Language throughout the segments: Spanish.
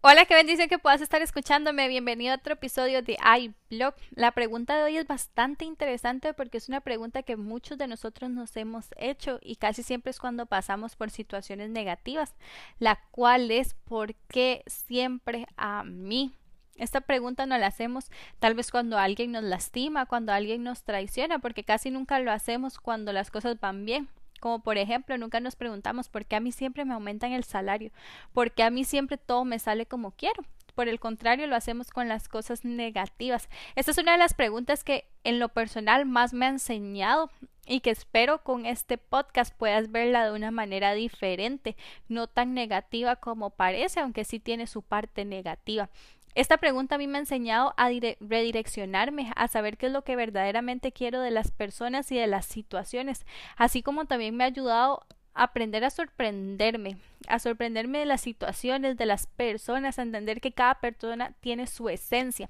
Hola, qué bendición que puedas estar escuchándome. Bienvenido a otro episodio de iBlog. La pregunta de hoy es bastante interesante porque es una pregunta que muchos de nosotros nos hemos hecho y casi siempre es cuando pasamos por situaciones negativas, la cual es ¿por qué siempre a mí? Esta pregunta no la hacemos tal vez cuando alguien nos lastima, cuando alguien nos traiciona, porque casi nunca lo hacemos cuando las cosas van bien. Como por ejemplo, nunca nos preguntamos por qué a mí siempre me aumentan el salario, por qué a mí siempre todo me sale como quiero. Por el contrario, lo hacemos con las cosas negativas. Esta es una de las preguntas que en lo personal más me ha enseñado y que espero con este podcast puedas verla de una manera diferente, no tan negativa como parece, aunque sí tiene su parte negativa. Esta pregunta a mí me ha enseñado a redireccionarme, a saber qué es lo que verdaderamente quiero de las personas y de las situaciones, así como también me ha ayudado a aprender a sorprenderme, a sorprenderme de las situaciones, de las personas, a entender que cada persona tiene su esencia.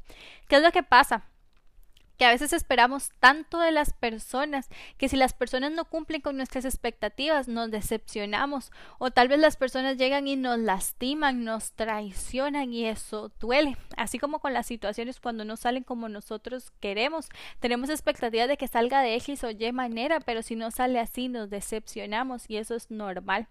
¿Qué es lo que pasa? Que a veces esperamos tanto de las personas que si las personas no cumplen con nuestras expectativas nos decepcionamos o tal vez las personas llegan y nos lastiman, nos traicionan y eso duele, así como con las situaciones cuando no salen como nosotros queremos, tenemos expectativas de que salga de X o Y manera, pero si no sale así nos decepcionamos y eso es normal.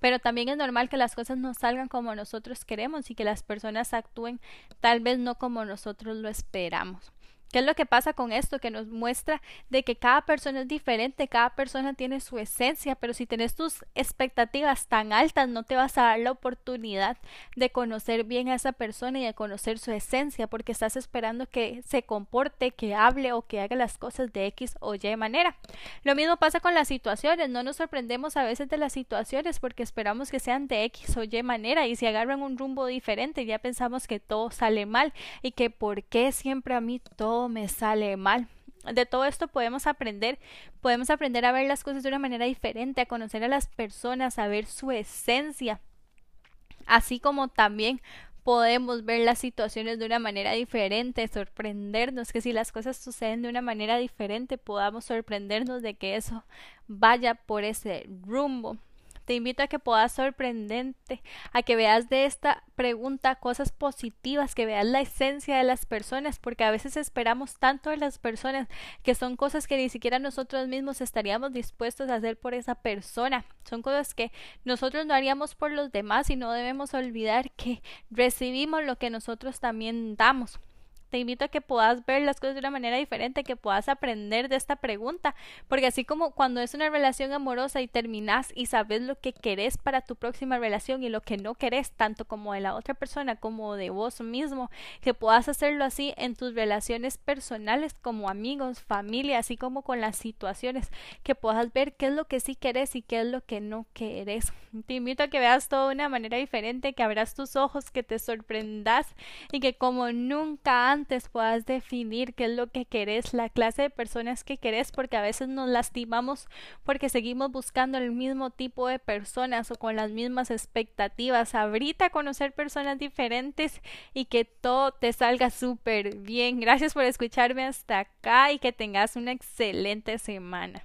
Pero también es normal que las cosas no salgan como nosotros queremos y que las personas actúen tal vez no como nosotros lo esperamos. ¿Qué es lo que pasa con esto? Que nos muestra de que cada persona es diferente, cada persona tiene su esencia, pero si tienes tus expectativas tan altas, no te vas a dar la oportunidad de conocer bien a esa persona y de conocer su esencia, porque estás esperando que se comporte, que hable o que haga las cosas de X o Y manera. Lo mismo pasa con las situaciones, no nos sorprendemos a veces de las situaciones porque esperamos que sean de X o Y manera y si agarran un rumbo diferente ya pensamos que todo sale mal y que por qué siempre a mí todo me sale mal. De todo esto podemos aprender, podemos aprender a ver las cosas de una manera diferente, a conocer a las personas, a ver su esencia, así como también podemos ver las situaciones de una manera diferente, sorprendernos que si las cosas suceden de una manera diferente podamos sorprendernos de que eso vaya por ese rumbo. Te invito a que puedas sorprenderte, a que veas de esta pregunta cosas positivas, que veas la esencia de las personas, porque a veces esperamos tanto de las personas que son cosas que ni siquiera nosotros mismos estaríamos dispuestos a hacer por esa persona. Son cosas que nosotros no haríamos por los demás y no debemos olvidar que recibimos lo que nosotros también damos te invito a que puedas ver las cosas de una manera diferente, que puedas aprender de esta pregunta, porque así como cuando es una relación amorosa y terminas y sabes lo que querés para tu próxima relación y lo que no querés, tanto como de la otra persona como de vos mismo, que puedas hacerlo así en tus relaciones personales como amigos, familia, así como con las situaciones, que puedas ver qué es lo que sí querés y qué es lo que no querés. Te invito a que veas todo de una manera diferente, que abras tus ojos, que te sorprendas y que como nunca antes antes puedas definir qué es lo que querés, la clase de personas que querés, porque a veces nos lastimamos porque seguimos buscando el mismo tipo de personas o con las mismas expectativas. Abrita a conocer personas diferentes y que todo te salga súper bien. Gracias por escucharme hasta acá y que tengas una excelente semana.